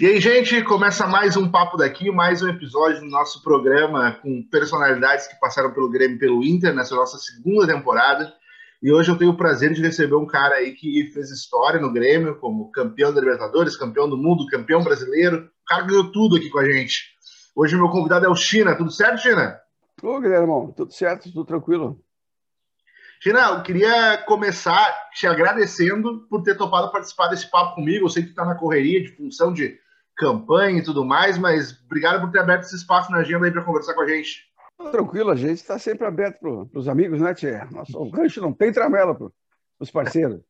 E aí, gente, começa mais um Papo daqui, mais um episódio do nosso programa com personalidades que passaram pelo Grêmio e pelo Inter nessa nossa segunda temporada. E hoje eu tenho o prazer de receber um cara aí que fez história no Grêmio, como campeão da Libertadores, campeão do mundo, campeão brasileiro. O cara ganhou tudo aqui com a gente. Hoje meu convidado é o China. Tudo certo, China? Ô, Guilherme, tudo certo, tudo tranquilo. China, eu queria começar te agradecendo por ter topado participar desse papo comigo. Eu sei que está na correria de função de campanha e tudo mais, mas obrigado por ter aberto esse espaço na agenda aí para conversar com a gente. Tranquilo, a gente está sempre aberto para os amigos, né, Tia? Nosso, o rancho não tem tramela para os parceiros.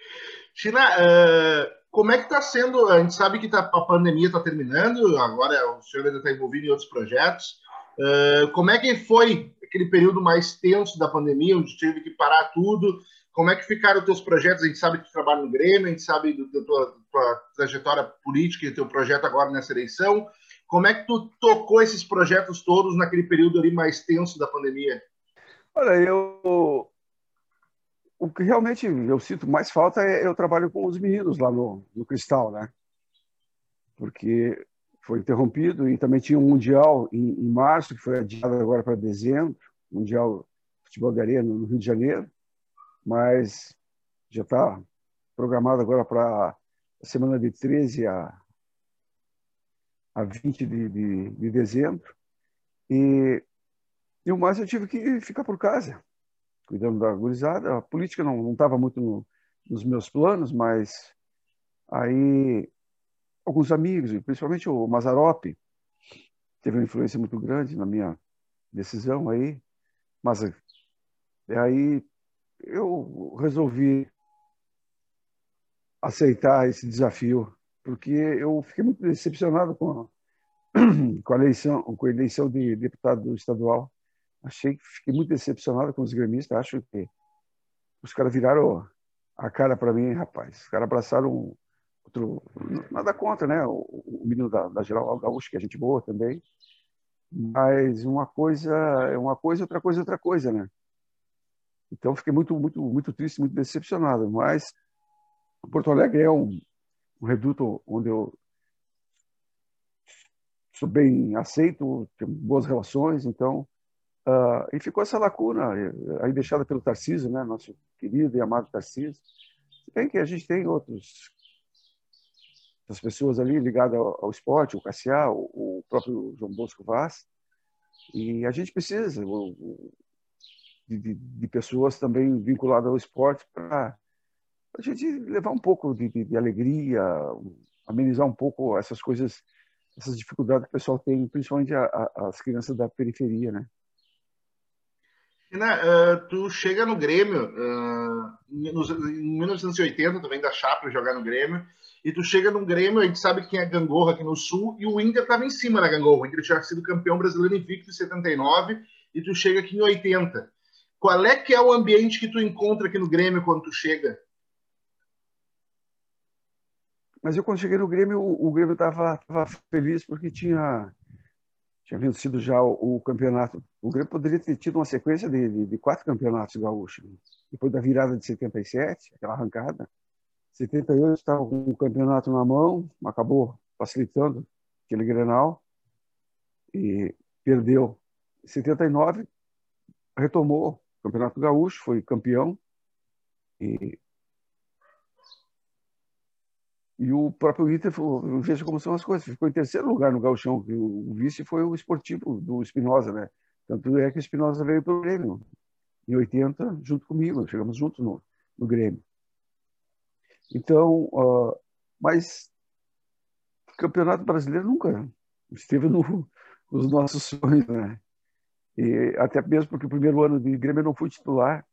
China, uh, como é que está sendo? A gente sabe que tá, a pandemia está terminando, agora o senhor ainda está envolvido em outros projetos. Uh, como é que foi aquele período mais tenso da pandemia, onde teve que parar tudo? Como é que ficaram os teus projetos? A gente sabe que tu trabalha no Grêmio, a gente sabe da tua, tua trajetória política e teu projeto agora nessa eleição. Como é que tu tocou esses projetos todos naquele período ali mais tenso da pandemia? Olha, eu o que realmente eu sinto mais falta é eu trabalho com os meninos lá no, no Cristal, né? Porque foi interrompido e também tinha um mundial em, em março que foi adiado agora para dezembro, mundial futebol de areia no Rio de Janeiro mas já está programado agora para a semana de 13 a, a 20 de, de, de dezembro. E, e o mais eu tive que ficar por casa, cuidando da gurizada. A política não estava muito no, nos meus planos, mas aí alguns amigos, principalmente o Mazarope, teve uma influência muito grande na minha decisão aí. Mas aí eu resolvi aceitar esse desafio, porque eu fiquei muito decepcionado com a, com a eleição, com a eleição de deputado estadual. Achei que fiquei muito decepcionado com os gremistas. Acho que os caras viraram a cara para mim, rapaz. Os caras abraçaram outro. Nada contra, né? O, o menino da, da Geral Gaúcho, que é gente boa também. Mas uma coisa é uma coisa, outra coisa é outra coisa, né? Então fiquei muito, muito, muito triste, muito decepcionado. Mas Porto Alegre é um, um reduto onde eu sou bem aceito, tenho boas relações, então uh, e ficou essa lacuna aí deixada pelo Tarcísio, né, nosso querido e amado Tarcísio. Se bem que a gente tem outros as pessoas ali ligadas ao, ao esporte, o Cassiá, o, o, próprio João Bosco Vaz, e a gente precisa. O, de, de, de pessoas também vinculadas ao esporte para a gente levar um pouco de, de, de, alegria, amenizar um pouco essas coisas, essas dificuldades que o pessoal tem, principalmente a, a, as crianças da periferia, né? China, uh, tu chega no Grêmio uh, em 1980, tu vem da Chape jogar no Grêmio, e tu chega no Grêmio, a gente sabe quem é Gangorra aqui no Sul, e o Inter estava em cima da Gangorra. O Inter tinha sido campeão brasileiro invicto em 79, e tu chega aqui em 80. Qual é que é o ambiente que tu encontra aqui no Grêmio quando tu chega? Mas eu quando cheguei no Grêmio, o, o Grêmio estava feliz porque tinha tinha vencido já o, o, campeonato. O Grêmio poderia ter tido uma sequência de, de, de quatro campeonatos gaúchos. Depois da virada de 77, aquela arrancada. 78 estava com o campeonato na mão, acabou facilitando aquele Grenal e perdeu. 79 retomou Campeonato Gaúcho, foi campeão. E, e o próprio Inter, veja como são as coisas, ficou em terceiro lugar no Gauchão. O vice foi o esportivo do Espinosa, né? Tanto é que o Espinosa veio para o Grêmio em 80, junto comigo, chegamos juntos no, no Grêmio. Então, uh, mas o Campeonato Brasileiro nunca esteve no, nos nossos sonhos, né? E até mesmo porque o primeiro ano de Grêmio eu não fui titular.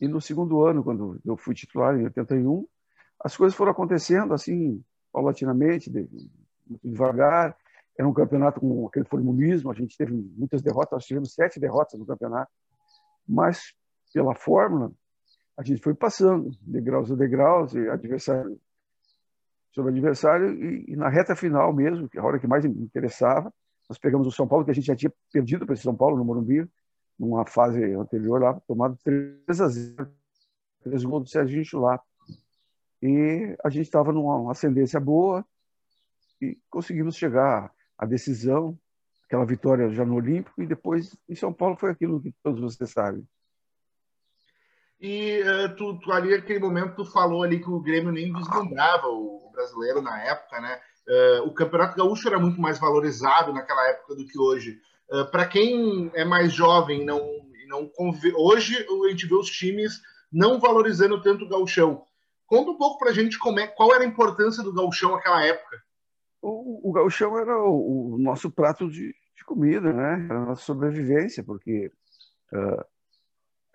E no segundo ano, quando eu fui titular, em 81, as coisas foram acontecendo assim, paulatinamente, muito devagar. Era um campeonato com aquele formulismo, a gente teve muitas derrotas, nós tivemos sete derrotas no campeonato. Mas, pela fórmula, a gente foi passando, degraus a degraus, adversário sobre adversário, e, e na reta final mesmo, que é a hora que mais interessava, nós pegamos o São Paulo, que a gente já tinha perdido para esse São Paulo, no Morumbi, numa fase anterior lá, tomado 3 a 0, três gols do Serginho Chulapa. E a gente estava numa ascendência boa e conseguimos chegar à decisão, aquela vitória já no Olímpico, e depois em São Paulo foi aquilo que todos vocês sabem. E uh, tu, tu, ali, naquele momento, tu falou ali que o Grêmio nem vislumbrava o, brasileiro na época, né? Uh, o Campeonato Gaúcho era muito mais valorizado naquela época do que hoje. Uh, Para quem é mais jovem, não, não conv... hoje a gente vê os times não valorizando tanto o gauchão. Conta um pouco para a gente como é, qual era a importância do gauchão naquela época. O, o gauchão era o, o nosso prato de, de, comida, né? Era a nossa sobrevivência, porque uh,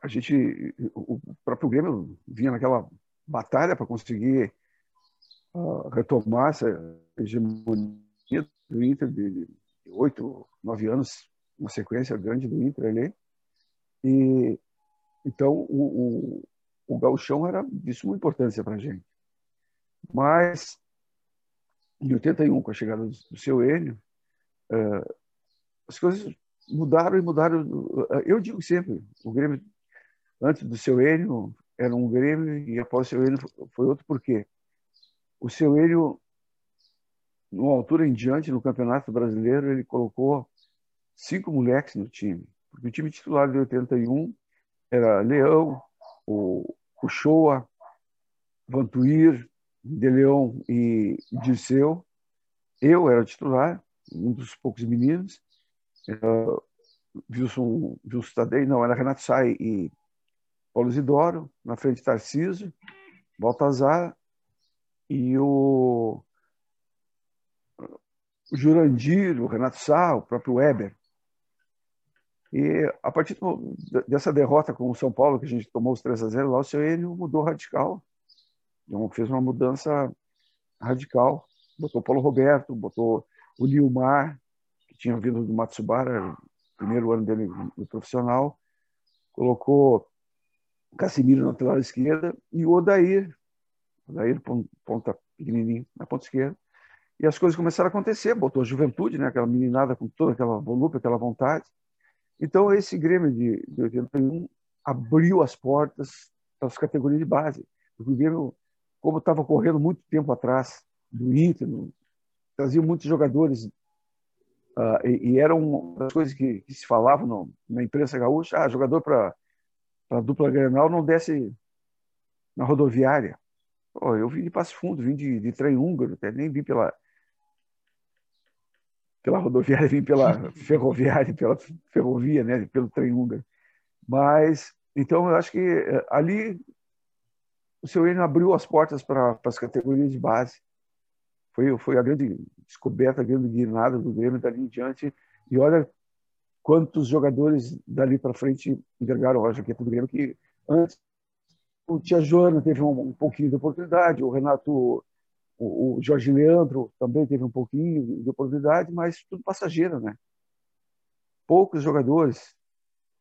a gente, o próprio Grêmio vinha naquela batalha para conseguir uh, retomar essa hegemonia do Inter de oito, nove anos, uma sequência grande do Inter ali. E então o, o, o gauchão era de suma importância para a gente. Mas em 81, com a chegada do, do seu Enio, uh, as coisas mudaram e mudaram. Eu digo sempre, o Grêmio antes do seu Enio era um Grêmio e após o seu Enio foi outro por quê? O seu Enio, numa altura em diante no Campeonato Brasileiro, ele colocou cinco moleques no time. Porque o time titular de 81 era Leão, o, o Vantuir, De Leão e Dirceu. Eu era titular, um dos poucos meninos. Wilson, Wilson Tadei, não, era Renato Sai e Paulo Isidoro, na frente Tarcísio, Baltazar e o, Jurandir, o Renato Sá, o próprio Weber. E a partir dessa derrota com o São Paulo, que a gente tomou os 3 a 0 lá, o seu Enio mudou radical. Então, fez uma mudança radical. Botou Paulo Roberto, botou o Nilmar, que tinha vindo do Matsubara, primeiro ano dele no profissional. Colocou Casimiro na lateral esquerda e o Odair, Odair ponta pequenininho na ponta esquerda. E as coisas começaram a acontecer, botou a juventude, né, aquela meninada com toda aquela volúpia, aquela vontade. Então, esse Grêmio de, de 81 abriu as portas para as categorias de base. O Grêmio, como estava correndo muito tempo atrás do Inter, trazia muitos jogadores uh, e, e, era uma das coisas que, que se falavam no, na imprensa gaúcha, ah, jogador para a dupla Grenal não desce na rodoviária. Oh, eu vim de Passo Fundo, vim de, de trem húngaro, até nem vim pela, pela rodoviária, vim pela ferroviária, pela ferrovia, né, pelo trem húngaro. Mas, então, eu acho que eh, ali o seu Enio abriu as portas para, para as categorias de base. Foi, foi a grande descoberta, a grande guinada do Grêmio dali em diante. E olha quantos jogadores dali para frente envergaram a jaqueta do Grêmio, que antes o Tia Joana teve um, um pouquinho de oportunidade, o Renato, o, o, Jorge Leandro também teve um pouquinho de oportunidade, mas tudo passageiro, né? Poucos jogadores,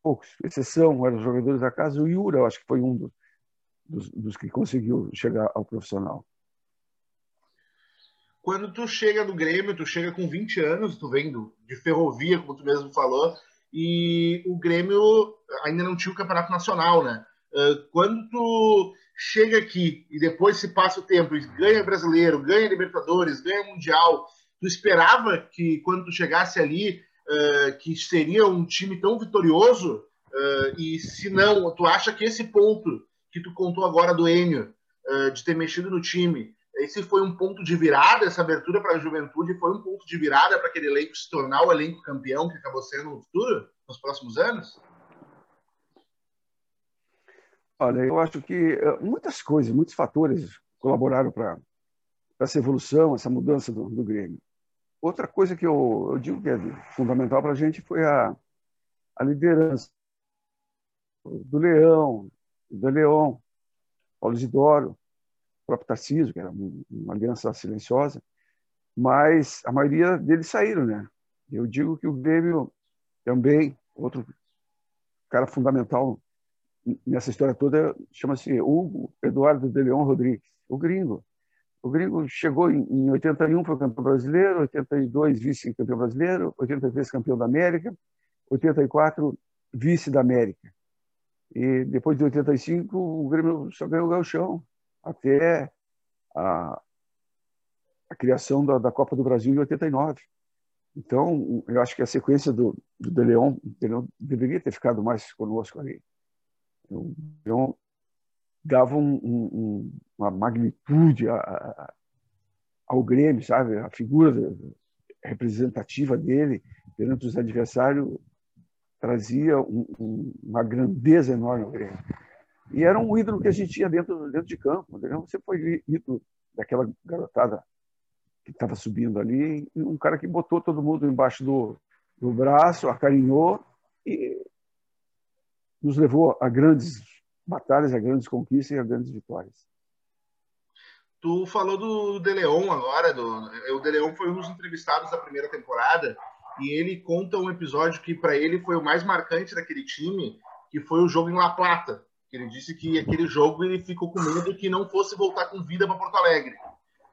poucos, exceção eram os jogadores da casa. O Yura, eu acho que foi um dos, dos, dos que conseguiu chegar ao profissional quando tu chega no Grêmio, tu chega com 20 anos, tu vem do, de ferrovia, como tu mesmo falou, e o Grêmio ainda não tinha o campeonato nacional, né? Quando tu chega aqui e depois se passa o tempo e ganha brasileiro, ganha Libertadores, ganha Mundial, tu esperava que quando tu chegasse ali que seria um time tão vitorioso? E se não, tu acha que esse ponto que tu contou agora do Enio, de ter mexido no time, esse foi um ponto de virada, essa abertura para a juventude foi um ponto de virada para aquele elenco se tornar o elenco campeão que acabou sendo no futuro, nos próximos anos? Olha, eu acho que eh, muitas coisas, muitos fatores colaboraram para essa evolução, essa mudança do, do Grêmio. Outra coisa que eu, eu digo que é fundamental para a gente foi a, a liderança do Leão, do Leão, Paulo Isidoro, próprio Tarcísio, que era uma aliança silenciosa, mas a maioria deles saíram, né? Eu digo que o Grêmio também, outro cara fundamental nessa história toda, chama-se Hugo Eduardo de Leão Rodrigues, o gringo. O gringo chegou em 81, foi campeão brasileiro, 82 vice-campeão brasileiro, 83 campeão da América, 84 vice da América. E depois de 85, o Grêmio só ganhou o Galchão até a, a criação da, da, Copa do Brasil em 89. Então, eu acho que a sequência do, do De Leon, De Leon deveria ter ficado mais conosco ali. O De Leon dava um, um, uma magnitude a, a, ao Grêmio, sabe? A figura representativa dele perante os adversários trazia um, uma grandeza enorme ao Grêmio. E era um ídolo que a gente tinha dentro, dentro de campo. Entendeu? Você foi ídolo daquela garotada que estava subindo ali, um cara que botou todo mundo embaixo do, do braço, acarinhou e nos levou a grandes batalhas, a grandes conquistas e a grandes vitórias. Tu falou do De Leon agora, do, o De Leon foi um dos entrevistados da primeira temporada e ele conta um episódio que para ele foi o mais marcante daquele time, que foi o jogo em La Plata. Ele disse que aquele jogo ele ficou com medo que não fosse voltar com vida para Porto Alegre.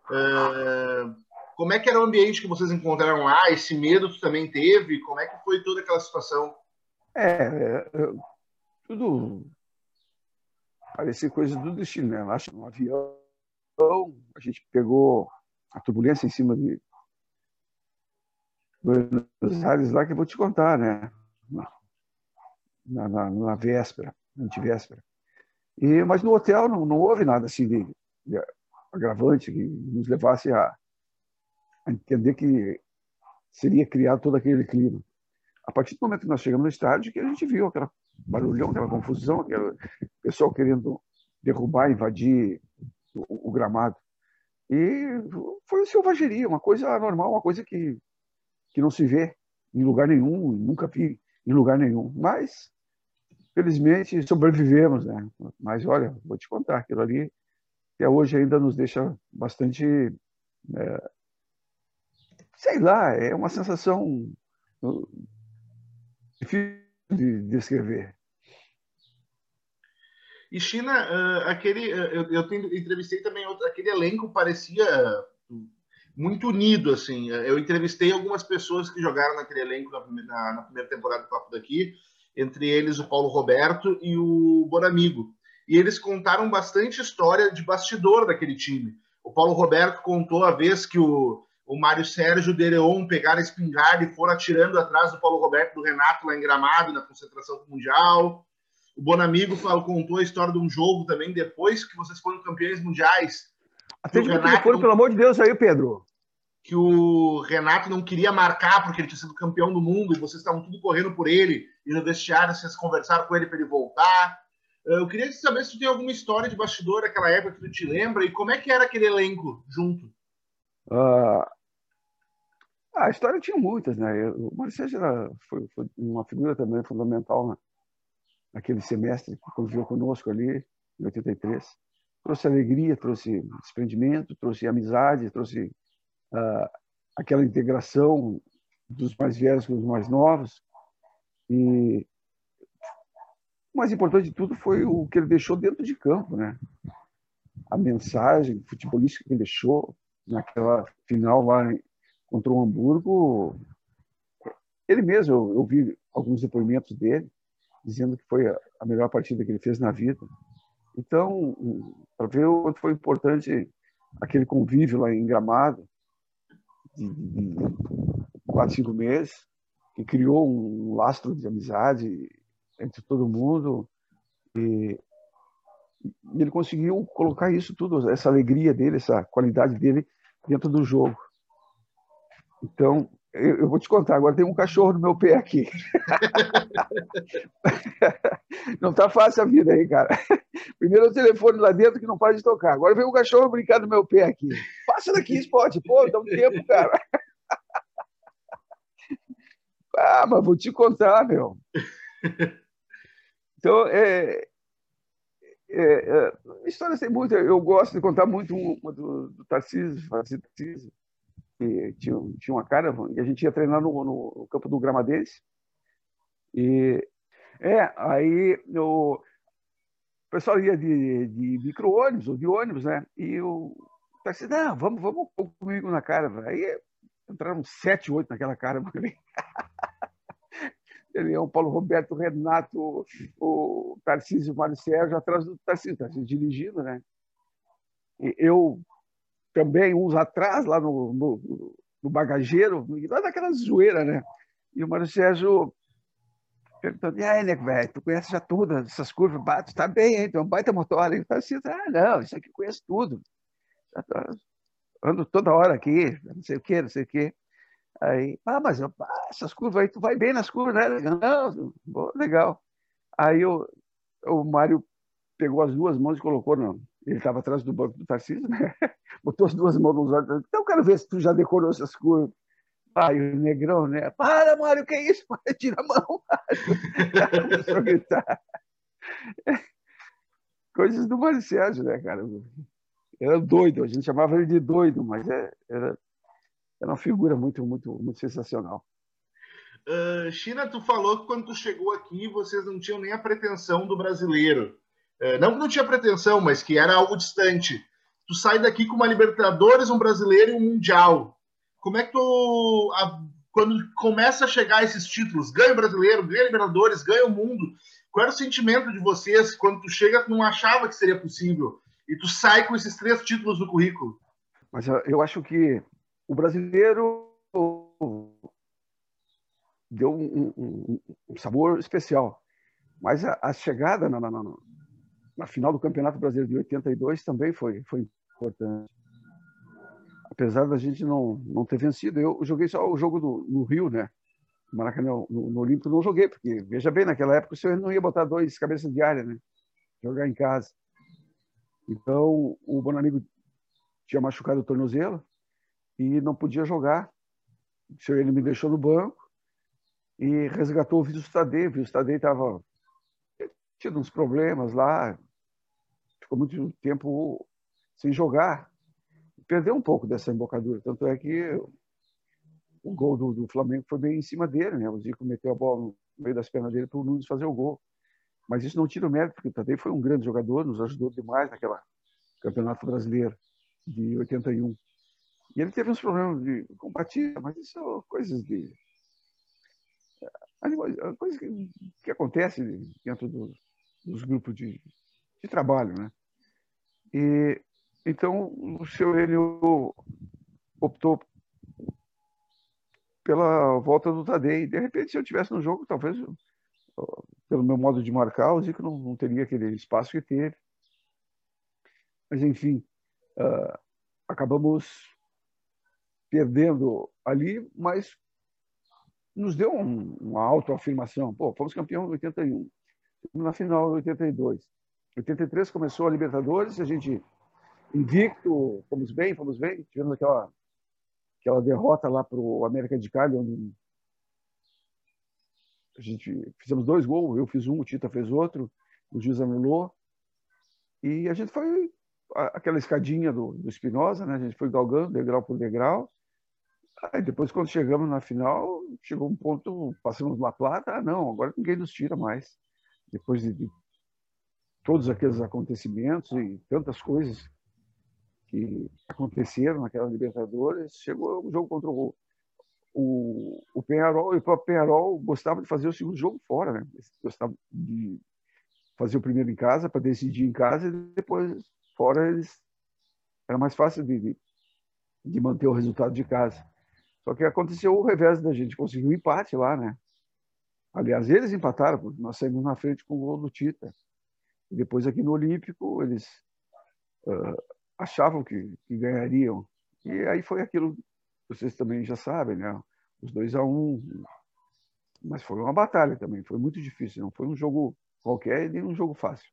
Uh, como é que era o ambiente que vocês encontraram lá? Esse medo tu também teve? Como é que foi toda aquela situação? É, é, tudo parecia coisa do destino, né? Lá no avião, a gente pegou a turbulência em cima de Buenos Aires lá que eu vou te contar, né? Na, na, na véspera, antivéspera. E, mas no hotel não, não houve nada assim de, de agravante que nos levasse a, a entender que seria criado todo aquele clima. A partir do momento que nós chegamos no estádio, que a gente viu aquela barulhão, aquela confusão, aquele pessoal querendo derrubar, invadir o, o, gramado. E foi uma selvageria, uma coisa normal, uma coisa que, que não se vê em lugar nenhum, nunca vi em lugar nenhum. Mas, felizmente, sobrevivemos, né? Mas, olha, vou te contar, aquilo ali até hoje ainda nos deixa bastante é, sei lá, é uma sensação uh, difícil de descrever. E China, uh, aquele, uh, eu, eu entrevistei também aquele elenco parecia muito unido assim. Eu entrevistei algumas pessoas que jogaram naquele elenco na primeira temporada do Papo daqui, entre eles o Paulo Roberto e o Bonamigo. E eles contaram bastante história de bastidor daquele time. O Paulo Roberto contou a vez que o o Mário Sérgio e o Dereon pegaram a espingarda e foram atirando atrás do Paulo Roberto do Renato lá em Gramado, na concentração mundial. O Bonamigo falou, contou a história de um jogo também, depois que vocês foram campeões mundiais. Atende o Renato, telefone, pelo amor de Deus, aí, Pedro. Que o Renato não queria marcar porque ele tinha sido campeão do mundo e vocês estavam tudo correndo por ele. E no vestiário vocês conversaram com ele para ele voltar. Eu queria saber se tu tem alguma história de bastidor daquela época que tu te lembra e como é que era aquele elenco junto. Uh, a história tinha muitas, né? O Sérgio era, foi, foi, uma figura também fundamental né? naquele semestre que conviveu conosco ali, em 83. Trouxe alegria, trouxe desprendimento, trouxe amizade, trouxe uh, aquela integração dos mais velhos com os mais novos. E o mais importante de tudo foi o que ele deixou dentro de campo, né? A mensagem futebolística que ele deixou, naquela final lá contra o Hamburgo, ele mesmo, eu, eu vi alguns depoimentos dele, dizendo que foi a, a melhor partida que ele fez na vida. Então, para ver o quanto foi importante aquele convívio lá em Gramado, de, quatro, cinco meses, que criou um lastro de amizade entre todo mundo. E, e ele conseguiu colocar isso tudo, essa alegria dele, essa qualidade dele dentro do jogo. Então, eu, eu, vou te contar, agora tem um cachorro no meu pé aqui. não está fácil a vida aí, cara. Primeiro o telefone lá dentro que não para de tocar. Agora vem um cachorro brincar no meu pé aqui. Passa daqui, esporte. Pô, dá um tempo, cara. ah, mas vou te contar, meu. Então, é, é, é, histórias tem muitas. Eu gosto de contar muito uma do, do Tarcísio, Tarcísio, que tinha, tinha uma cara, e a gente ia treinar no, no campo do Gramadense. E é, aí o pessoal ia de, de micro-ônibus ou de ônibus, né? E o Tarcísio, não, vamos, vamos comigo na cara. Aí entraram sete, oito naquela cara. ele é o Paulo Roberto, o Renato, o Tarcísio, Mário Sérgio, atrás do Tarcísio, Tarcísio dirigindo, né? E eu também, uns atrás, lá no, no, no bagageiro, lá daquela zoeira, né? E o Mário Sérgio perguntando, e aí, nego, velho, tu conhece já tudo, essas curvas, tu tá bem, hein? É um baita motor. Fala assim, ah, não, isso aqui eu conheço tudo. Ando toda hora aqui, não sei o quê, não sei o quê. Aí, ah, mas eu, ah, essas curvas aí, tu vai bem nas curvas, né? Não, legal. Aí eu, o Mário pegou as duas mãos e colocou, não. Ele estava atrás do banco do Tarcísio, né? Botou as duas mãos nos olhos. Então, eu quero ver se tu já decorou essas curvas. Aí o negrão, né? Para, Mário, que é isso? Tira a mão. Começou a gritar. Coisas do Mário Sérgio, né, cara? Era doido, a gente chamava ele de doido, mas é, era, era uma figura muito, muito, muito sensacional. Uh, China, tu falou que quando tu chegou aqui vocês não tinham nem a pretensão do brasileiro. Uh, não que não tinha pretensão, mas que era algo distante. Tu sai daqui com uma Libertadores, um brasileiro e um Mundial. Como é que tu, a, quando começa a chegar esses títulos, ganha o brasileiro, ganha Libertadores, ganha o mundo, qual era o sentimento de vocês quando tu chega, tu não achava que seria possível e tu sai com esses três títulos no currículo? Mas eu acho que o brasileiro deu um, um, um sabor especial. Mas a, a chegada na, na, na, na, final do Campeonato Brasileiro de 82 também foi, foi importante apesar da gente não, não ter vencido. Eu joguei só o jogo do, no Rio, né? Maracanã, no, no Olímpico não joguei, porque, veja bem, naquela época o senhor não ia botar dois cabeças de área, né? Jogar em casa. Então, o Bonamigo tinha machucado o tornozelo e não podia jogar. O senhor ele me deixou no banco e resgatou o Vitor Tadei. O Vitor Tadei estava tido uns problemas lá, ficou muito tempo sem jogar perdeu um pouco dessa embocadura. Tanto é que o gol do, do, Flamengo foi bem em cima dele, né? O Zico meteu a bola no meio das pernas dele para o Nunes fazer o gol. Mas isso não tira o mérito, porque Tadei foi um grande jogador, nos ajudou demais naquela Campeonato Brasileiro de 81. E ele teve uns problemas de compatia, mas isso são coisas de. coisas que, que acontecem dentro do, dos grupos de, de trabalho, né? E então, o seu Enio optou pela volta do Tadei. De repente, se eu tivesse no jogo, talvez, pelo meu modo de marcar, o Zico não, não teria aquele espaço que teve. Mas, enfim, uh, acabamos perdendo ali, mas nos deu um, uma autoafirmação. Pô, fomos campeão em 81, na final em 82. 83 começou a Libertadores, a gente invicto, fomos bem, fomos bem. Tivemos aquela, aquela derrota lá para o América de Cali, onde a gente fizemos dois gols, eu fiz um, o Tita fez outro, o juiz anulou. E a gente foi aquela escadinha do, do Espinosa, né? A gente foi galgando degrau por degrau. Aí depois, quando chegamos na final, chegou um ponto, passamos uma plata, ah, não, agora ninguém nos tira mais. Depois de, de todos aqueles acontecimentos e tantas coisas que aconteceram naquela Libertadores, chegou o jogo contra o, o, o Penharol, e o próprio Penharol gostava de fazer o segundo jogo fora, né? Gostava de fazer o primeiro em casa, para decidir em casa, e depois fora eles era mais fácil de, de manter o resultado de casa. Só que aconteceu o revés da gente, conseguiu um empate lá, né? Aliás, eles empataram, porque nós saímos na frente com o gol do Tita. E depois aqui no Olímpico, eles uh, achavam que, que, ganhariam. E aí foi aquilo vocês também já sabem, né? Os dois a um. Mas foi uma batalha também, foi muito difícil. Não foi um jogo qualquer nem um jogo fácil.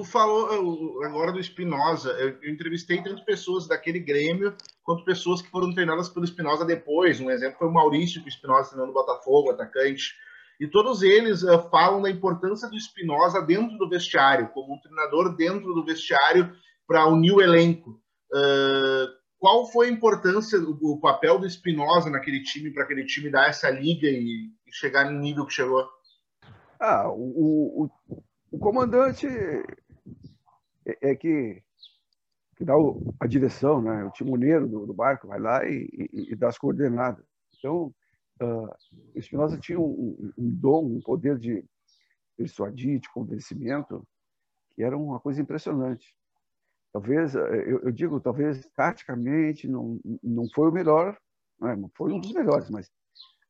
Tu falou agora do Espinosa. Eu entrevistei tanto pessoas daquele Grêmio quanto pessoas que foram treinadas pelo Espinosa depois. Um exemplo foi o Maurício, que o Espinosa treinando no Botafogo, atacante. E todos eles uh, falam da importância do Espinosa dentro do vestiário, como um treinador dentro do vestiário para unir o elenco. Uh, qual foi a importância, o, o papel do Espinosa naquele time, para aquele time dar essa liga e, e, chegar no nível que chegou? Ah, o, o, o comandante é, é que, que dá o, a direção, né? o timoneiro do, do barco vai lá e, e, e, dá as coordenadas. Então, uh, Espinosa tinha um, um, dom, um poder de persuadir, de convencimento, que era uma coisa impressionante. talvez, eu, eu, digo, talvez taticamente não, não foi o melhor, né? foi um dos melhores, mas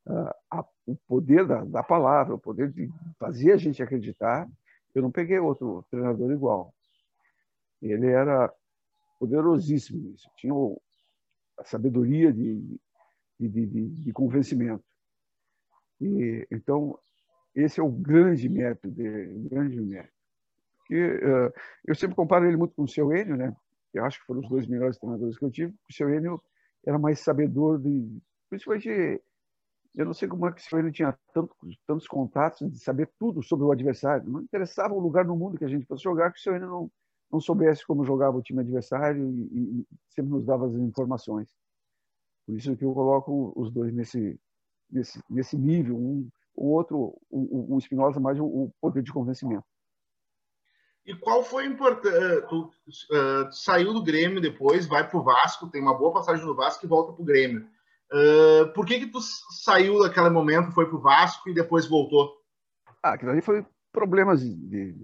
uh, a, o poder da, da palavra, o poder de fazer a gente acreditar, eu não peguei outro treinador igual. Ele era poderosíssimo nisso, tinha a sabedoria de, de, de, de convencimento. E, então, esse é o grande mérito dele, o grande mérito. Uh, eu sempre comparo ele muito com o seu Enio, né? Eu acho que foram os dois melhores treinadores que eu tive. O seu Enio era mais sabedor de, principalmente, eu não sei como é que o seu Enio tinha tanto, tantos contatos de saber tudo sobre o adversário. Não interessava o lugar no mundo que a gente fosse jogar, que o seu Enio não, não soubesse como jogava o time adversário e, e sempre nos dava as informações. Por isso que eu coloco os dois nesse nesse, nesse nível. Um, o outro, o, o Espinosa mais o, o poder de convencimento. E qual foi importante? Eh, tu uh, saiu do Grêmio depois, vai para o Vasco, tem uma boa passagem no Vasco e volta para o Grêmio. Uh, por que que tu saiu daquele momento, foi para o Vasco e depois voltou? Ah, aquilo ali foi problemas de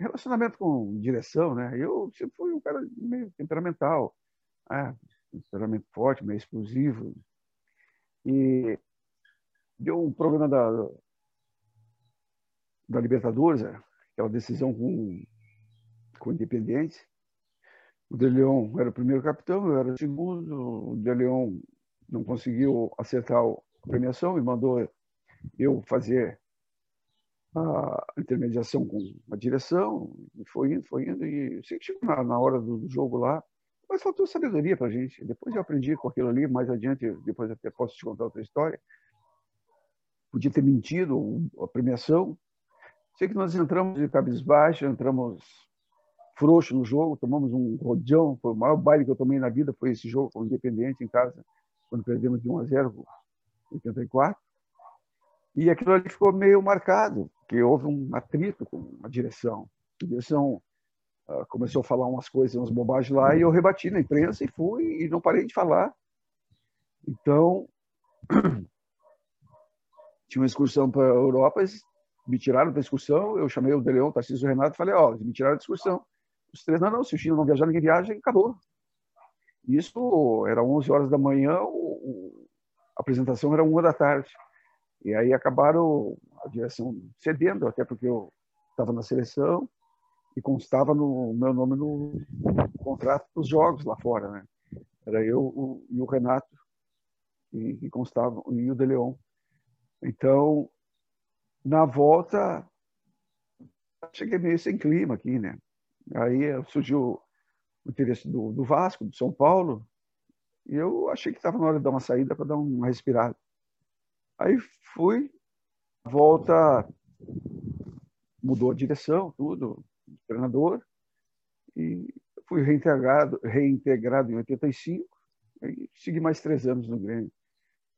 relacionamento com direção, né? Eu sempre fui um cara meio temperamental, né? temperamento forte, meio explosivo. E deu um problema da, da Libertadores, é, aquela decisão com, com o Independente. O De Leon era o primeiro capitão, eu era o segundo. O De Leon não conseguiu acertar a premiação e mandou eu fazer a intermediação com a direção. E foi indo, foi indo. E sei que na, na hora do, jogo lá, mas faltou sabedoria para gente. Depois eu aprendi com aquilo ali, mais adiante, depois até posso te contar outra história podia ter mentido a premiação. Sei que nós entramos de cabisbaixo, entramos frouxo no jogo, tomamos um rodeão, foi o maior baile que eu tomei na vida, foi esse jogo com o Independente em casa, quando perdemos de 1 a 0, 84. E aquilo ali ficou meio marcado, porque houve um atrito com a direção. A direção uh, começou a falar umas coisas, umas bobagens lá, e eu rebati na imprensa e fui, e não parei de falar. Então, tinha uma excursão para a Europa, eles me tiraram da excursão, eu chamei o Deleon, o Tarcísio Renato, e falei, ó, oh, me tiraram da excursão. Os três, não, não, se o Chino não viajar, ninguém viaja, e acabou. Isso era 11 horas da manhã, a apresentação era uma da tarde. E aí acabaram a direção cedendo, até porque eu estava na seleção e constava no meu nome no, contrato dos jogos lá fora, né? Era eu o, e o Renato e, e constavam e o De Leon. Então, na volta, cheguei meio sem clima aqui, né? Aí surgiu o interesse do, do Vasco, do São Paulo, e eu achei que estava na hora de dar uma saída para dar uma respirada. Aí fui, volta, mudou a direção, tudo, treinador, e fui reintegrado, reintegrado em 85, e segui mais três anos no Grêmio.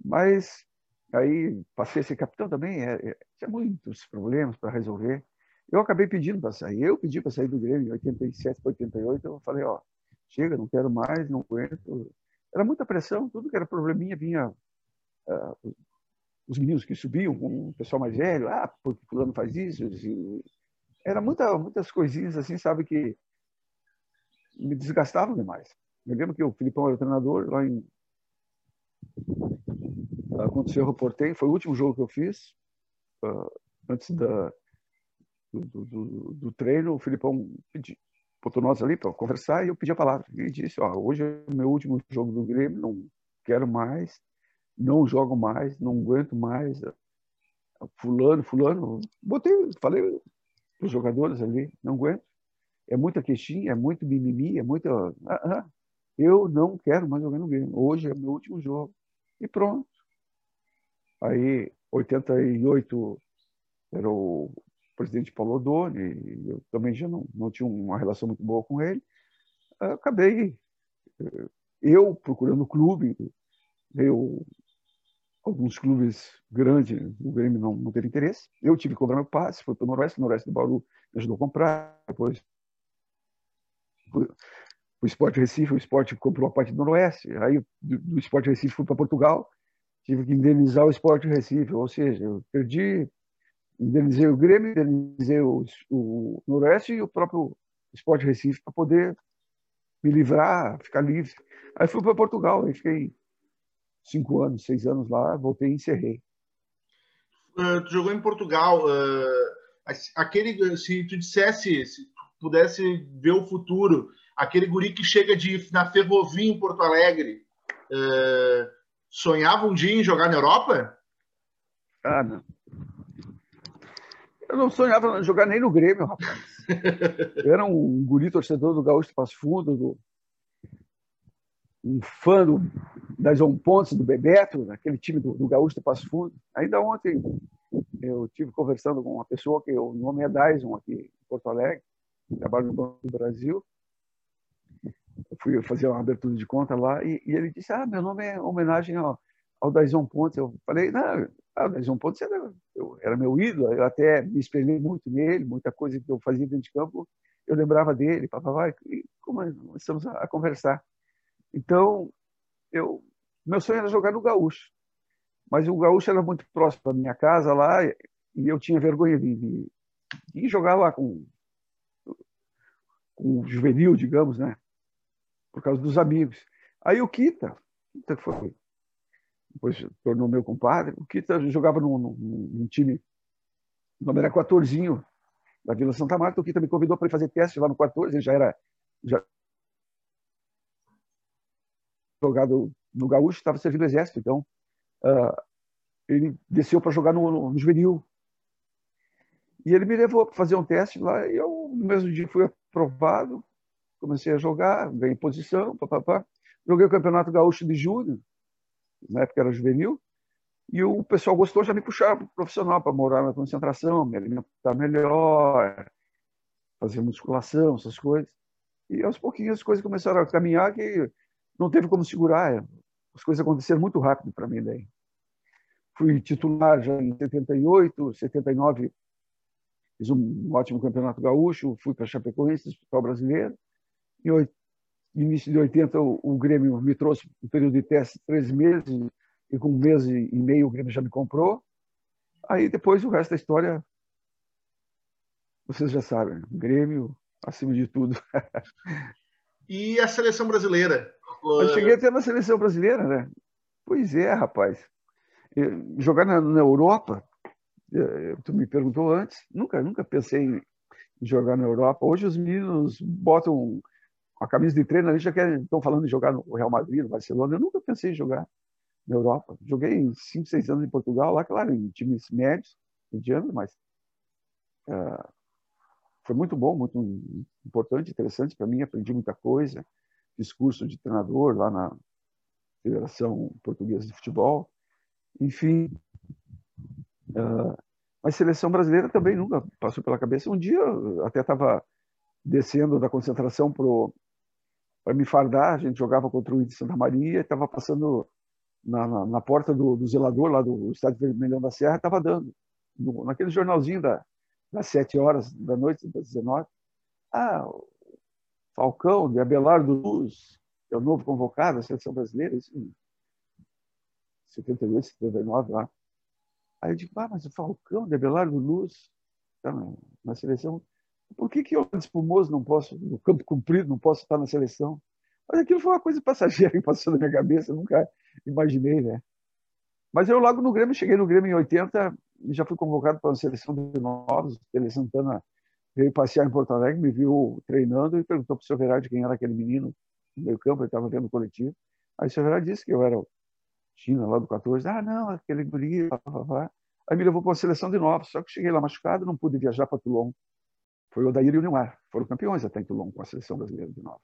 Mas Aí passei a ser capitão também, é, é, tinha muitos problemas para resolver. Eu acabei pedindo para sair. Eu pedi para sair do Grêmio em 87 para 88. Eu falei, ó, chega, não quero mais, não aguento. Era muita pressão, tudo que era probleminha vinha. Uh, os meninos que subiam com o pessoal mais velho, ah, porque fulano faz isso. E, era muita, muitas coisinhas assim, sabe, que me desgastavam demais. Eu lembro que o Filipão era o treinador lá em aconteceu, eu reportei, foi o último jogo que eu fiz, uh, antes da, do, do, do, treino, o Filipão pedi, botou nós ali para conversar e eu pedi a palavra. Ele disse, ó, hoje é o meu último jogo do Grêmio, não quero mais, não jogo mais, não aguento mais. Fulano, fulano, botei, falei para os jogadores ali, não aguento. É muita queixinha, é muito mimimi, é muita... Eu não quero mais jogar no Grêmio. Hoje é meu último jogo. E pronto. Aí, 88, era o presidente Paulo Odoni, eu também já não, não tinha uma relação muito boa com ele. Acabei, eh, eu procurando o clube, eu, alguns clubes grandes, o Grêmio não, não teve interesse. Eu tive que cobrar meu passe, foi para o Noroeste, o Noroeste do Bauru me ajudou a comprar, depois o Esporte Recife, o Esporte comprou a parte do Noroeste, aí do, do Esporte Recife fui para Portugal, tive que indenizar o Esporte Recife, ou seja, eu perdi, indenizei o Grêmio, indenizei o, o Noroeste e o próprio Esporte Recife para poder me livrar, ficar livre. Aí fui para Portugal, aí fiquei cinco anos, seis anos lá, voltei e encerrei. Uh, tu jogou em Portugal. Uh, aquele, se tu dissesse, se tu pudesse ver o futuro, aquele guri que chega de, na ferrovia em Porto Alegre, uh, sonhava um dia em jogar na Europa? Ah, não. Eu não sonhava jogar nem no Grêmio, rapaz. Eu era um guri torcedor do Gaúcho Passo Fundo, do, um fã do, das On Pontes, do Bebeto, aquele time do, do Gaúcho de Passo Fundo. Ainda ontem eu tive conversando com uma pessoa que o nome é Dyson aqui em Porto Alegre, trabalha no Banco do Brasil. Eu fui fazer uma abertura de conta lá e, e ele disse: Ah, meu nome é homenagem ao, ao Dyson Pontes. Eu falei: Não, ah, o Dyson Pontes era, eu, era meu ídolo, eu até me espelhei muito nele, muita coisa que eu fazia dentro de campo, eu lembrava dele, papapá, e como estamos a, a conversar. Então, eu, meu sonho era jogar no Gaúcho. Mas o Gaúcho era muito próximo da minha casa lá e eu tinha vergonha de, de, de jogar lá com, com o juvenil, digamos, né? Por causa dos amigos. Aí o Kita, Kita foi, depois tornou meu compadre, o Kita jogava num, num, num time, o nome era 14 da Vila Santa Marta, o Kita me convidou para fazer teste lá no 14, ele já era já jogado no Gaúcho, estava servindo o exército, então uh, ele desceu para jogar no, no, no, juvenil. E ele me levou para fazer um teste lá, e eu, no mesmo dia, fui aprovado, comecei a jogar, ganhei posição, papapá. Joguei o Campeonato Gaúcho de Júnior, na época era juvenil, e o pessoal gostou, já me puxava para profissional, para morar na concentração, me alimentar melhor, fazer musculação, essas coisas. E aos pouquinhos as coisas começaram a caminhar que não teve como segurar. As coisas aconteceram muito rápido para mim daí. Fui titular já em 78, 79, fiz um ótimo campeonato gaúcho, fui para Chapecoense, Hospital Brasileiro. Em início de 80, o, o Grêmio me trouxe um período de teste três meses, e com um mês e meio o Grêmio já me comprou. Aí depois o resto da história, vocês já sabem, Grêmio acima de tudo. e a seleção brasileira? Eu cheguei até na seleção brasileira, né? Pois é, rapaz. Jogar na, na Europa, tu me perguntou antes, nunca, nunca pensei em jogar na Europa. Hoje os meninos botam a camisa de treino ali, já querem, estão falando de jogar no Real Madrid, no Barcelona. Eu nunca pensei em jogar na Europa. Joguei 5, 6 anos em Portugal, lá, claro, em times médios, medianos, mas uh, foi muito bom, muito importante, interessante para mim, aprendi muita coisa discurso de treinador lá na Federação Portuguesa de Futebol. Enfim, uh, mas seleção brasileira também nunca passou pela cabeça. Um dia até estava descendo da concentração para me fardar, a gente jogava contra o Índio Santa Maria, estava passando na, na, na, porta do, do, zelador lá do Estádio Vermelhão da Serra, estava dando, no, naquele jornalzinho da, das sete horas da noite, das 19, ah, Falcão, de Abelardo Luz, é o novo convocado da seleção brasileira, isso em 78, 79 lá. Aí eu digo, ah, mas o Falcão, de Abelardo Luz, está na, na, seleção. Por que, que eu, espumoso, não posso, no campo comprido, não posso estar na seleção? Mas aquilo foi uma coisa passageira que passou na minha cabeça, nunca imaginei, né? Mas eu logo no Grêmio, cheguei no Grêmio em 80, e já fui convocado para uma seleção de novos, Tele Santana veio passear em Porto Alegre, me viu treinando e perguntou para o seu Verade quem era aquele menino no meio campo, ele estava vendo o coletivo. Aí o seu Verade disse que eu era o China, lá do 14. Ah, não, aquele guri, Aí me levou para uma seleção de novos, só que cheguei lá machucado, não pude viajar para Toulon. Foi o Odair e o Neymar, foram campeões até em Toulon com a seleção brasileira de novos.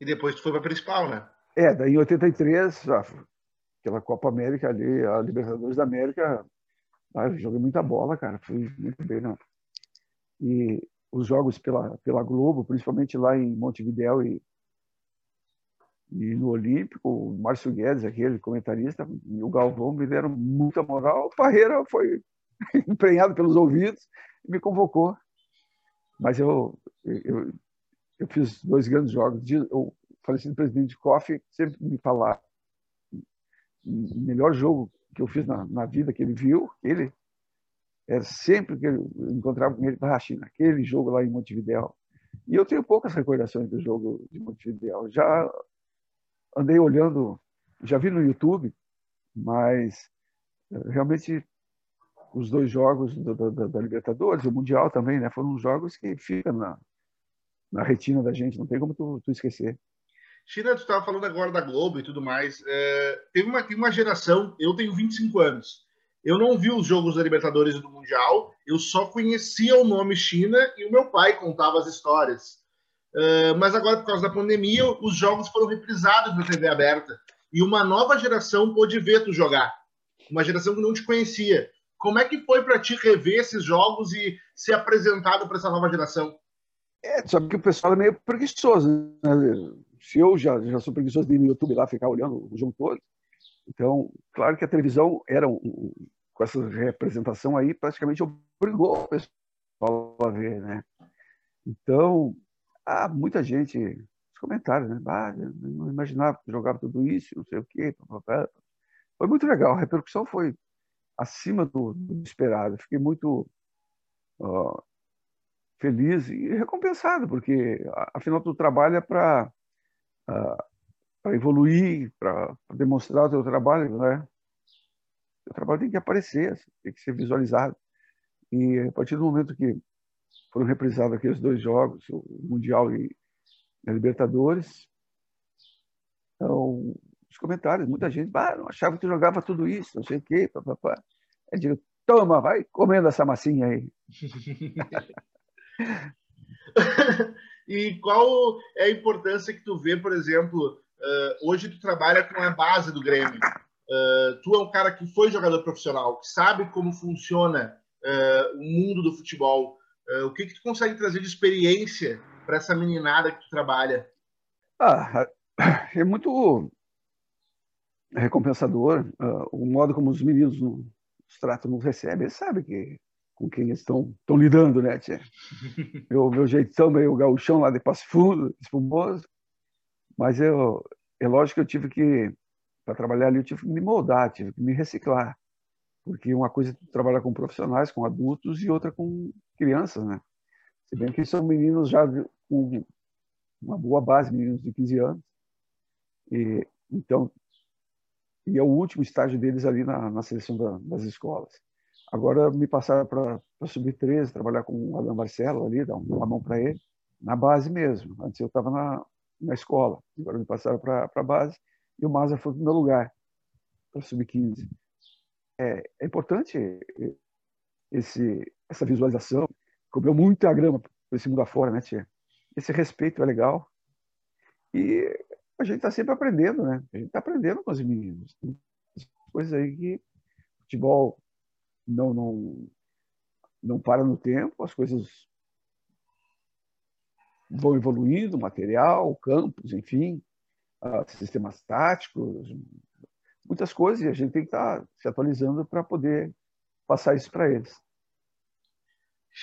E depois tu foi para a principal, né? É, daí em 83, aquela Copa América ali, a Libertadores da América, ah, joguei muita bola, cara, fui muito bem, não e os jogos pela, pela Globo, principalmente lá em Montevidéu e, e no Olímpico, o Márcio Guedes, aquele comentarista, e o Galvão me deram muita moral. O Parreira foi emprenhado pelos ouvidos e me convocou. Mas eu, eu, eu fiz dois grandes jogos. O falecido presidente Koff sempre me falava o melhor jogo que eu fiz na, na vida que ele viu, ele era sempre que eu encontrava com ele, ah, naquele jogo lá em Montevideo, E eu tenho poucas recordações do jogo de Montevideo. Já andei olhando, já vi no YouTube, mas eh, realmente os dois jogos da, da, da Libertadores, o Mundial também, né, foram jogos que ficam na, na retina da gente, não tem como tu, tu esquecer. China, tu estava falando agora da Globo e tudo mais. É, teve, uma, teve uma geração, eu tenho 25 anos, eu não vi os jogos da Libertadores e do Mundial, eu só conhecia o nome China e o meu pai contava as histórias. Uh, mas agora, por causa da pandemia, os jogos foram reprisados na TV aberta. E uma nova geração pôde ver tu jogar. Uma geração que não te conhecia. Como é que foi para ti rever esses jogos e ser apresentado para essa nova geração? É, sabe que o pessoal é meio preguiçoso. Né? Se eu já, já sou preguiçoso de ir no YouTube lá ficar olhando o jogo todo, então, claro que a televisão era um, com essa representação aí, praticamente obrigou o pessoal a ver, né? Então, há muita gente, os comentários, né? Ah, não imaginava que jogava tudo isso, não sei o quê. Foi muito legal, a repercussão foi acima do, do esperado. Fiquei muito uh, feliz e recompensado, porque afinal tu trabalha para uh, para evoluir, para demonstrar o teu trabalho, né? O trabalho tem que aparecer, assim, tem que ser visualizado. E a partir do momento que foram reprisados aqueles dois jogos, o Mundial e a Libertadores, então, os comentários, muita gente, ah, não achava que tu jogava tudo isso, não sei o quê, papapá. Eu digo, toma, vai comendo essa massinha aí. e qual é a importância que tu vê, por exemplo, Uh, hoje tu trabalha com a base do Grêmio. Uh, tu é um cara que foi jogador profissional, que sabe como funciona uh, o mundo do futebol. o que, que tu consegue trazer de experiência para essa meninada que tu trabalha? Ah, é muito recompensador o modo como os meninos nos tratam, nos recebem. Eles sabem que com quem eles estão, lidando, né, tia? meu, meu jeitão meio gauchão lá de Passo Fundo, espumoso, mas eu, é lógico que eu tive que, para trabalhar ali, eu tive que me moldar, tive que me reciclar. Porque uma coisa é trabalhar com profissionais, com adultos, e outra com crianças, né? Se bem que são meninos já com uma boa base, meninos de 15 anos. E, então, e é o último estágio deles ali na, na seleção da, das escolas. Agora me passaram para subir 13, trabalhar com o Alan Marcelo ali, dar uma mão para ele, na base mesmo. Antes eu estava na, na escola. Agora me passaram para a base e o Maza foi para o meu lugar, para sub-15. É, é, importante esse, essa visualização. Comeu muita grama por esse mundo afora, né, tia? Esse respeito é legal. E a gente está sempre aprendendo, né? A gente está aprendendo com os meninos. Coisas aí que futebol não, não, não para no tempo, as coisas vão evoluindo, material, campos, enfim, uh, sistemas táticos, muitas coisas, e a gente tem que estar tá se atualizando para poder passar isso para eles.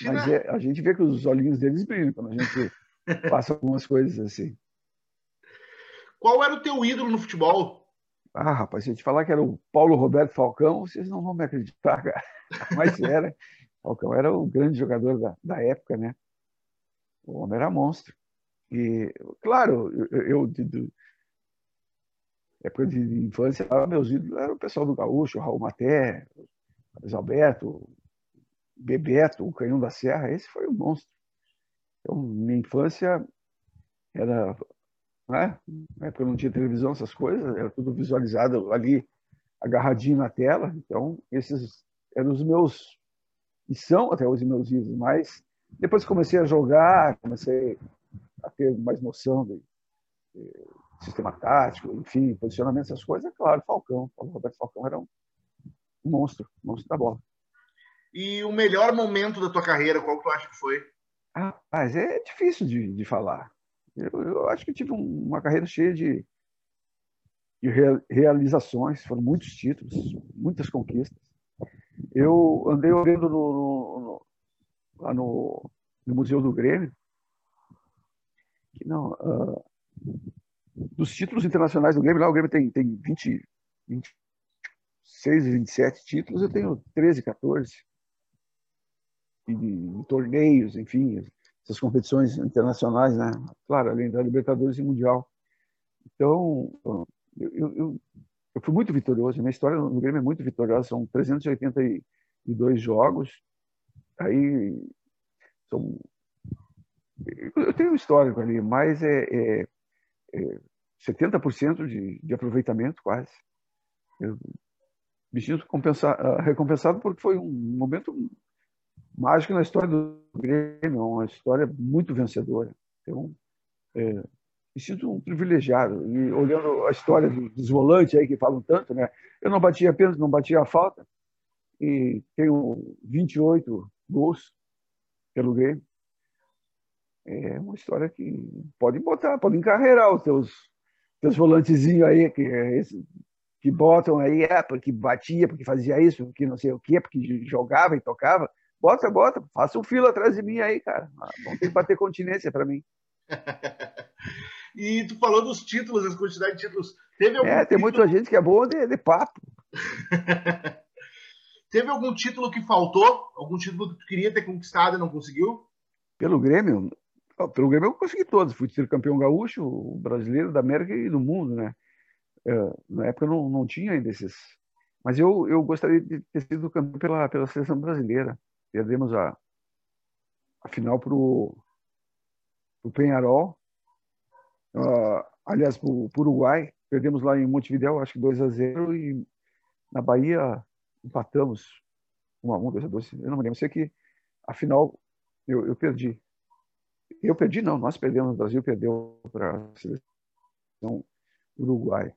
Mas é, a gente vê que os olhinhos deles brilham quando a gente passa algumas coisas assim. Qual era o teu ídolo no futebol? Ah, rapaz, se eu te falar que era o Paulo Roberto Falcão, vocês não vão me acreditar, cara. Mas era. Falcão era o grande jogador da, da época, né? O homem era monstro. E, claro, eu, eu de, de, época de infância, meus ídolos eram o pessoal do Gaúcho, Raul Maté, Luiz Alberto, Bebeto, o Canhão da Serra, esse foi um monstro. Então, minha infância era. Né? Na época não tinha televisão, essas coisas, era tudo visualizado ali, agarradinho na tela. Então, esses eram os meus. E são até os meus ídolos, mas depois comecei a jogar, comecei a ter mais noção de, de sistema tático, enfim, posicionamento, essas coisas. É claro, Falcão, o Roberto Falcão era um monstro, monstro da bola. E o melhor momento da tua carreira, qual tu acha que foi? Mas é difícil de, de falar. Eu, eu, acho que tive uma carreira cheia de, de realizações, foram muitos títulos, muitas conquistas. Eu andei olhando no, no, lá no, no Museu do Grêmio, que não, uh, dos títulos internacionais do Grêmio, lá o Grêmio tem, tem 20, 26, 27 títulos, eu tenho 13, 14. E, torneios, enfim, essas competições internacionais, né? Claro, além da Libertadores e Mundial. Então, eu, eu, eu fui muito vitorioso. Minha história no Grêmio é muito vitoriosa. São 382 jogos. Aí são eu tenho um histórico ali, mas é, é, é 70% de, de aproveitamento quase. Eu me sinto recompensado porque foi um momento mágico na história do Grêmio, uma história muito vencedora. Então, é, me sinto um privilegiado. E olhando a história dos volantes aí que falam tanto, né? Eu não batia apenas, não batia a falta e tenho 28 gols pelo Grêmio. É uma história que pode botar, pode encarreirar os teus, teus volantezinhos aí, que, é esse, que botam aí, é, porque batia, porque fazia isso, porque não sei o quê, porque jogava e tocava. Bota, bota, faça um filo atrás de mim aí, cara. Não tem que bater continência para mim. e tu falou dos títulos, as quantidades de títulos. Teve algum é, tem título... muita gente que é boa de, de papo. Teve algum título que faltou? Algum título que tu queria ter conquistado e não conseguiu? Pelo Grêmio? Pelo Grêmio eu consegui todos. Fui ser campeão gaúcho, brasileiro, da América e do mundo, né? É, na época não, não tinha ainda esses. Mas eu, eu gostaria de ter sido campeão pela, pela seleção brasileira. Perdemos a, a final para o Penharol, uh, aliás, para o Uruguai. Perdemos lá em Montevideo, acho que 2 a 0 e na Bahia empatamos 1 a 1, 2 a 2. Eu não me lembro. Sei que a final eu, eu perdi. Eu perdi, não, nós perdemos. O Brasil perdeu para a seleção Uruguai.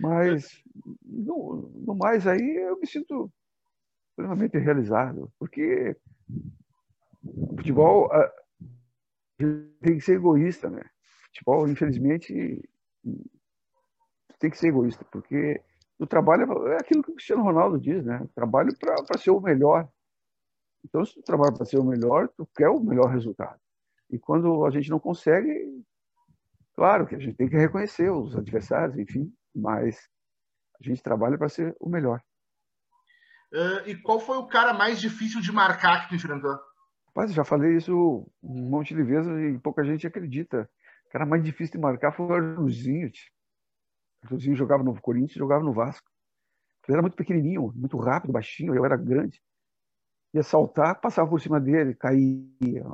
Mas, no, no mais, aí eu me sinto plenamente realizado, porque o futebol tem que ser egoísta, né? Futebol, infelizmente, tem que ser egoísta, porque o trabalho é aquilo que o Cristiano Ronaldo diz, né? Trabalho para ser o melhor. Então, se tu trabalha para ser o melhor, tu quer o melhor resultado. E quando a gente não consegue, claro que a gente tem que reconhecer os adversários, enfim, mas a gente trabalha para ser o melhor. Uh, e qual foi o cara mais difícil de marcar que tu enfrentou? Rapaz, já falei isso um monte de vezes e pouca gente acredita. O cara mais difícil de marcar foi o Arthurzinho. O Arthurzinho jogava no Corinthians jogava no Vasco. Ele era muito pequenininho, muito rápido, baixinho, eu era grande. Ia saltar, passava por cima dele, caía.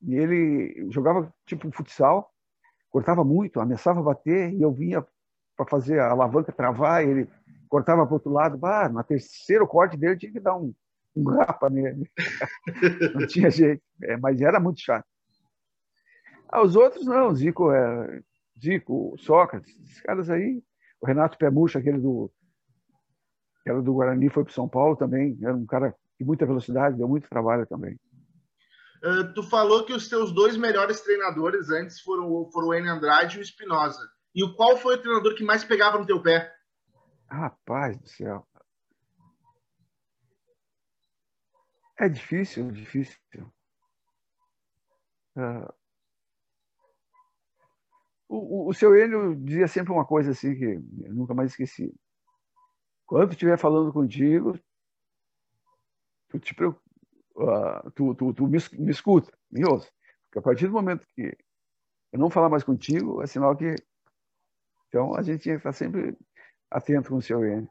E ele jogava tipo futsal, cortava muito, ameaçava bater, e eu vinha para fazer a alavanca travar, ele cortava para o outro lado. Bah, no terceiro corte dele tinha que dar um, um rapa nele. não tinha jeito, é, mas era muito chato. Ah, os outros não, Zico, é, Zico, Sócrates, esses caras aí. O Renato Pemucha, aquele do, que era do Guarani, foi para São Paulo também. Era um cara de muita velocidade, deu muito trabalho também. Uh, tu falou que os teus dois melhores treinadores antes foram, foram o N Andrade e o Espinosa. E o qual foi o treinador que mais pegava no teu pé? Rapaz do céu. É difícil, difícil. Uh, o, o, seu Enio dizia sempre uma coisa assim que eu nunca mais esqueci. Quando estiver falando contigo, tu, te, uh, tu, tu, tu me, me, escuta, me ouça. Porque a partir do momento que eu não falar mais contigo, é sinal que. Então a gente tinha que estar sempre atento com o seu N.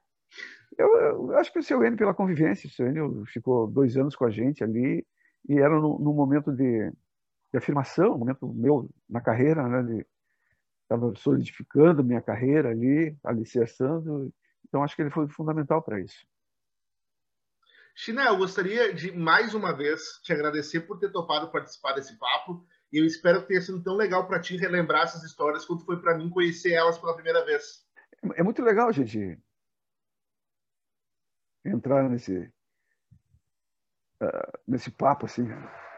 Eu, eu, acho que o seu N, pela convivência, o seu N ficou dois anos com a gente ali e era no momento de, de, afirmação, momento meu na carreira, né? Estava solidificando minha carreira ali, alicerçando. Então, acho que ele foi fundamental para isso. China, eu gostaria de mais uma vez te agradecer por ter topado participar desse papo. E eu espero que tenha sido tão legal para ti relembrar essas histórias quanto foi para mim conhecer elas pela primeira vez é muito legal, gente, entrar nesse uh, nesse papo assim.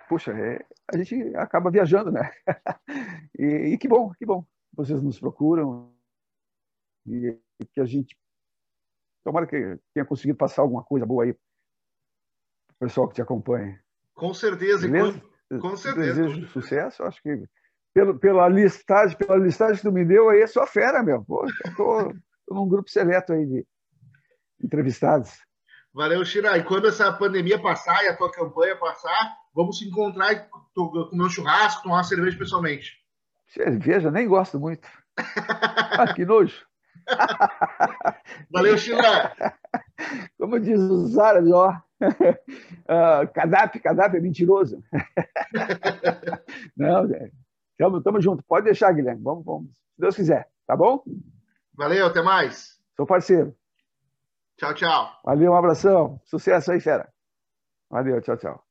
Poxa, é, a gente acaba viajando, né? e, e, que bom, que bom. Vocês nos procuram e que a gente tomara que tenha conseguido passar alguma coisa boa aí para o pessoal que te acompanha. Com certeza, com, com certeza. Desejo sucesso. Acho que pelo, pela listagem, pela listagem que tu me deu, aí é só fera, meu. Pô, tô, tô num grupo seleto aí de entrevistados. Valeu, Shira. E quando essa pandemia passar e a tua campanha passar, vamos se encontrar e comer um churrasco, tomar uma cerveja pessoalmente. Cerveja, nem gosto muito. ah, que nojo. Valeu, Shira. Como diz os árabes, ó. Uh, Kadhafi, Kadhafi é mentiroso. Não, tamo, tamo junto. Pode deixar, Guilherme. Vamos, vamos. Se Deus quiser, tá bom? Valeu, até mais. Sou parceiro. Tchau, tchau. Valeu, um abração. Sucesso aí, fera. Valeu, tchau, tchau.